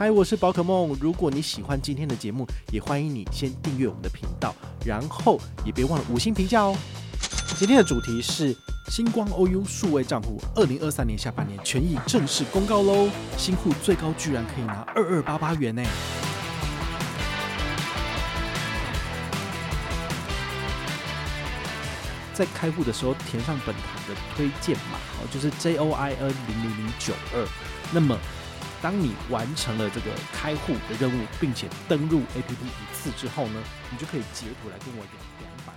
嗨，我是宝可梦。如果你喜欢今天的节目，也欢迎你先订阅我们的频道，然后也别忘了五星评价哦。今天的主题是星光 OU 数位账户，二零二三年下半年权益正式公告喽！新户最高居然可以拿二二八八元呢！在开户的时候填上本团的推荐码，好，就是 J O I N 零零零九二，那么。当你完成了这个开户的任务，并且登录 APP 一次之后呢，你就可以截图来跟我领两百。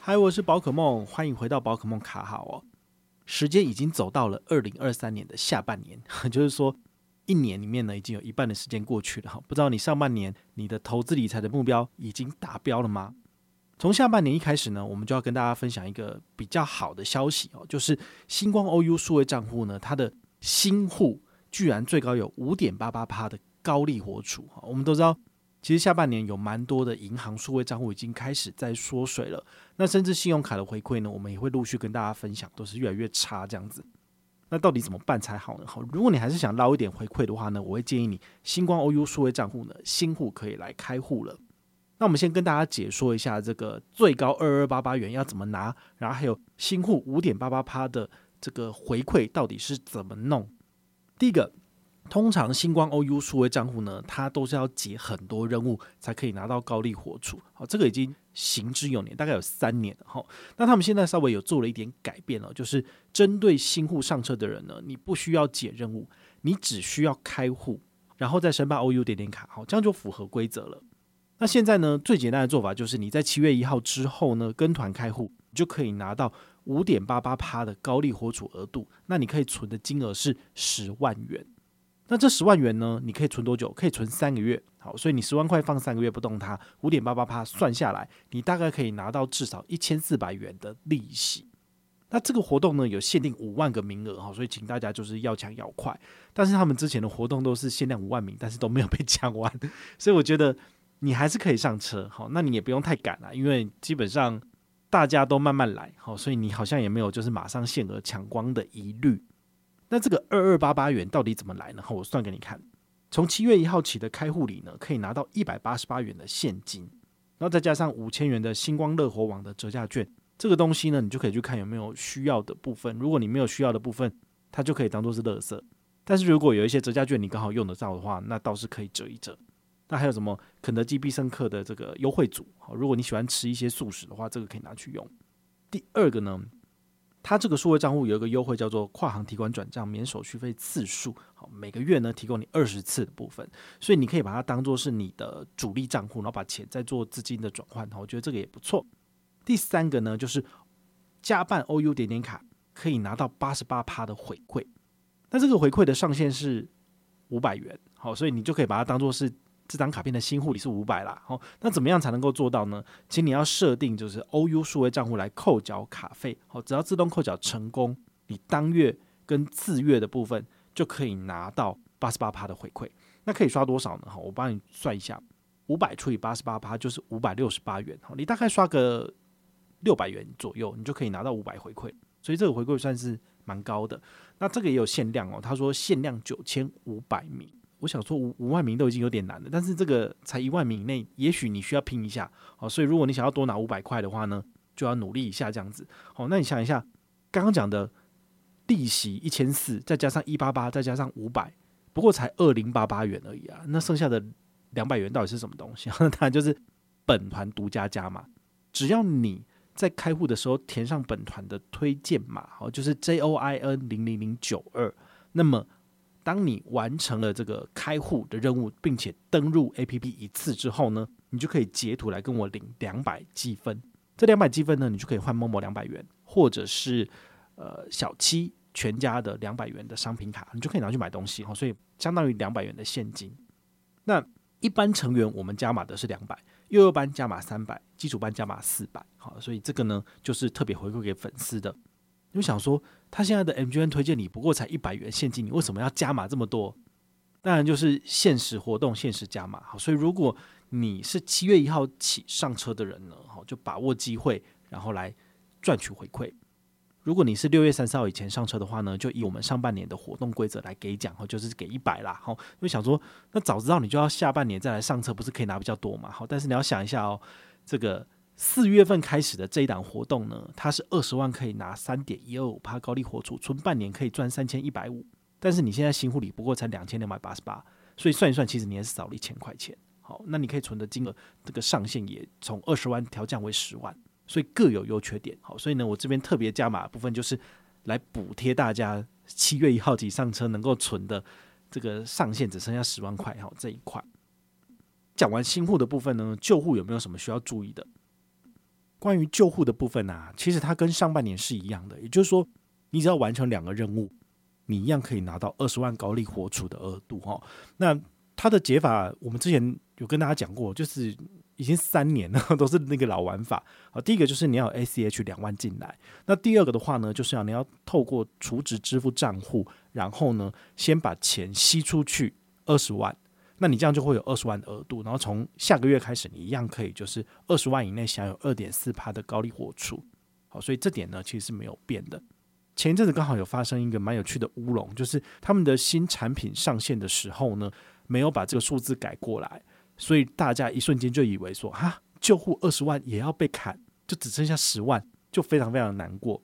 嗨，我是宝可梦，欢迎回到宝可梦卡好哦。时间已经走到了二零二三年的下半年，就是说一年里面呢，已经有一半的时间过去了哈。不知道你上半年你的投资理财的目标已经达标了吗？从下半年一开始呢，我们就要跟大家分享一个比较好的消息哦，就是星光 OU 数位账户呢，它的新户居然最高有五点八八趴的高利活储，我们都知道，其实下半年有蛮多的银行数位账户已经开始在缩水了。那甚至信用卡的回馈呢，我们也会陆续跟大家分享，都是越来越差这样子。那到底怎么办才好呢？好，如果你还是想捞一点回馈的话呢，我会建议你星光 OU 数位账户呢，新户可以来开户了。那我们先跟大家解说一下这个最高二二八八元要怎么拿，然后还有新户五点八八趴的。这个回馈到底是怎么弄？第一个，通常星光 OU 数位账户呢，它都是要解很多任务才可以拿到高利活储。好，这个已经行之有年，大概有三年了哈。那他们现在稍微有做了一点改变了，就是针对新户上车的人呢，你不需要解任务，你只需要开户，然后再申办 OU 点点卡，好，这样就符合规则了。那现在呢，最简单的做法就是你在七月一号之后呢，跟团开户，你就可以拿到。五点八八趴的高利活储额度，那你可以存的金额是十万元。那这十万元呢，你可以存多久？可以存三个月。好，所以你十万块放三个月不动它，五点八八趴算下来，你大概可以拿到至少一千四百元的利息。那这个活动呢，有限定五万个名额哈，所以请大家就是要抢要快。但是他们之前的活动都是限量五万名，但是都没有被抢完，所以我觉得你还是可以上车。好，那你也不用太赶了，因为基本上。大家都慢慢来，好，所以你好像也没有就是马上限额抢光的疑虑。那这个二二八八元到底怎么来呢？我算给你看，从七月一号起的开户礼呢，可以拿到一百八十八元的现金，然后再加上五千元的星光乐活网的折价券。这个东西呢，你就可以去看有没有需要的部分。如果你没有需要的部分，它就可以当做是垃圾。但是如果有一些折价券你刚好用得到的话，那倒是可以折一折。那还有什么肯德基必胜客的这个优惠组？好，如果你喜欢吃一些素食的话，这个可以拿去用。第二个呢，它这个数位账户有一个优惠叫做跨行提款转账免手续费次数，好，每个月呢提供你二十次的部分，所以你可以把它当做是你的主力账户，然后把钱再做资金的转换，我觉得这个也不错。第三个呢，就是加办 OU 点点卡可以拿到八十八趴的回馈，那这个回馈的上限是五百元，好，所以你就可以把它当做是。这张卡片的新户里是五百啦，好，那怎么样才能够做到呢？请你要设定就是 OU 数位账户来扣缴卡费，好，只要自动扣缴成功，你当月跟次月的部分就可以拿到八十八趴的回馈。那可以刷多少呢？好，我帮你算一下，五百除以八十八趴就是五百六十八元，好，你大概刷个六百元左右，你就可以拿到五百回馈，所以这个回馈算是蛮高的。那这个也有限量哦，他说限量九千五百名。我想说五五万名都已经有点难了，但是这个才一万名以内，也许你需要拼一下，好，所以如果你想要多拿五百块的话呢，就要努力一下这样子，好，那你想一下，刚刚讲的利息一千四，再加上一八八，再加上五百，不过才二零八八元而已啊，那剩下的两百元到底是什么东西？当然就是本团独家加码，只要你在开户的时候填上本团的推荐码，好，就是 J O I N 零零零九二，那么。当你完成了这个开户的任务，并且登入 APP 一次之后呢，你就可以截图来跟我领两百积分。这两百积分呢，你就可以换 Momo 两百元，或者是呃小七全家的两百元的商品卡，你就可以拿去买东西哈，所以相当于两百元的现金。那一般成员我们加码的是两百，幼幼班加码三百，基础班加码四百，好，所以这个呢就是特别回馈给粉丝的。就想说，他现在的 MGN 推荐你不过才一百元现金，你为什么要加码这么多？当然就是限时活动，限时加码。好，所以如果你是七月一号起上车的人呢，好，就把握机会，然后来赚取回馈。如果你是六月三十号以前上车的话呢，就以我们上半年的活动规则来给奖，哈，就是给一百啦。好，因为想说，那早知道你就要下半年再来上车，不是可以拿比较多嘛？好，但是你要想一下哦，这个四月份开始的这一档活动呢，它是二十万可以拿三点一二五趴高利活储，存半年可以赚三千一百五。但是你现在新户里不过才两千两百八十八，所以算一算，其实你还是少了一千块钱。好，那你可以存的金额，这个上限也从二十万调降为十万，所以各有优缺点。好，所以呢，我这边特别加码的部分就是来补贴大家七月一号起上车能够存的这个上限只剩下十万块。好，这一块讲完新户的部分呢，旧户有没有什么需要注意的？关于救护的部分啊，其实它跟上半年是一样的，也就是说，你只要完成两个任务。你一样可以拿到二十万高利活储的额度哈。那它的解法，我们之前有跟大家讲过，就是已经三年了，都是那个老玩法。好，第一个就是你要有 ACH 两万进来。那第二个的话呢，就是要你要透过储值支付账户，然后呢，先把钱吸出去二十万。那你这样就会有二十万额度。然后从下个月开始，你一样可以就是二十万以内享有二点四趴的高利活储。好，所以这点呢，其实是没有变的。前一阵子刚好有发生一个蛮有趣的乌龙，就是他们的新产品上线的时候呢，没有把这个数字改过来，所以大家一瞬间就以为说，哈，旧户二十万也要被砍，就只剩下十万，就非常非常难过。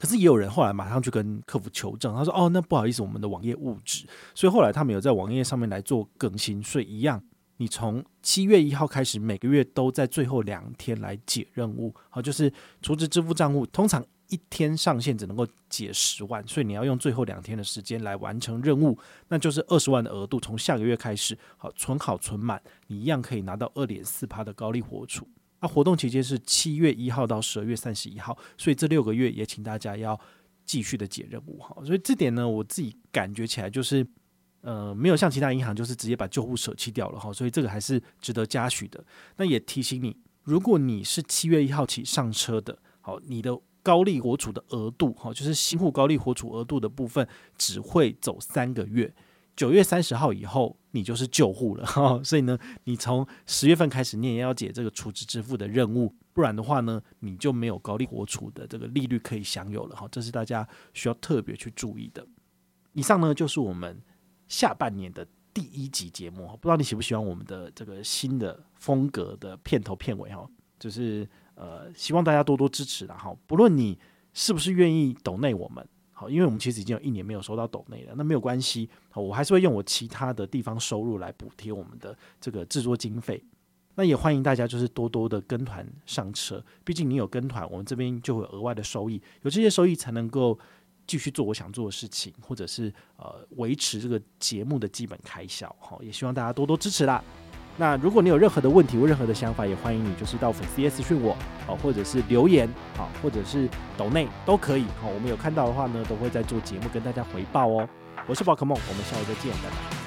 可是也有人后来马上去跟客服求证，他说，哦，那不好意思，我们的网页误植，所以后来他们有在网页上面来做更新，所以一样，你从七月一号开始，每个月都在最后两天来解任务，好，就是储值支付账户，通常。一天上线只能够解十万，所以你要用最后两天的时间来完成任务，那就是二十万的额度。从下个月开始，好，存好存满，你一样可以拿到二点四趴的高利活储。那活动期间是七月一号到十二月三十一号，所以这六个月也请大家要继续的解任务哈。所以这点呢，我自己感觉起来就是，呃，没有像其他银行就是直接把旧户舍弃掉了哈，所以这个还是值得嘉许的。那也提醒你，如果你是七月一号起上车的，好，你的。高利活储的额度，哈，就是新户高利活储额度的部分，只会走三个月。九月三十号以后，你就是旧户了，哈。所以呢，你从十月份开始，你也要解这个储值支付的任务，不然的话呢，你就没有高利活储的这个利率可以享有了，哈。这是大家需要特别去注意的。以上呢，就是我们下半年的第一集节目，不知道你喜不喜欢我们的这个新的风格的片头片尾，哈，就是。呃，希望大家多多支持啦。哈，不论你是不是愿意抖内我们，好，因为我们其实已经有一年没有收到抖内了，那没有关系，好，我还是会用我其他的地方收入来补贴我们的这个制作经费。那也欢迎大家就是多多的跟团上车，毕竟你有跟团，我们这边就会有额外的收益，有这些收益才能够继续做我想做的事情，或者是呃维持这个节目的基本开销。好，也希望大家多多支持啦。那如果你有任何的问题或任何的想法，也欢迎你就是到粉丝页私讯我，好，或者是留言，好，或者是抖内都可以，好，我们有看到的话呢，都会在做节目跟大家回报哦。我是宝可梦，我们下回再见，拜拜。